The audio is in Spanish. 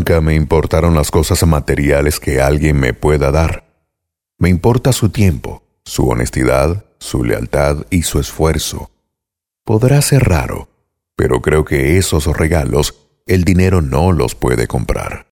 Nunca me importaron las cosas materiales que alguien me pueda dar. Me importa su tiempo, su honestidad, su lealtad y su esfuerzo. Podrá ser raro, pero creo que esos regalos el dinero no los puede comprar.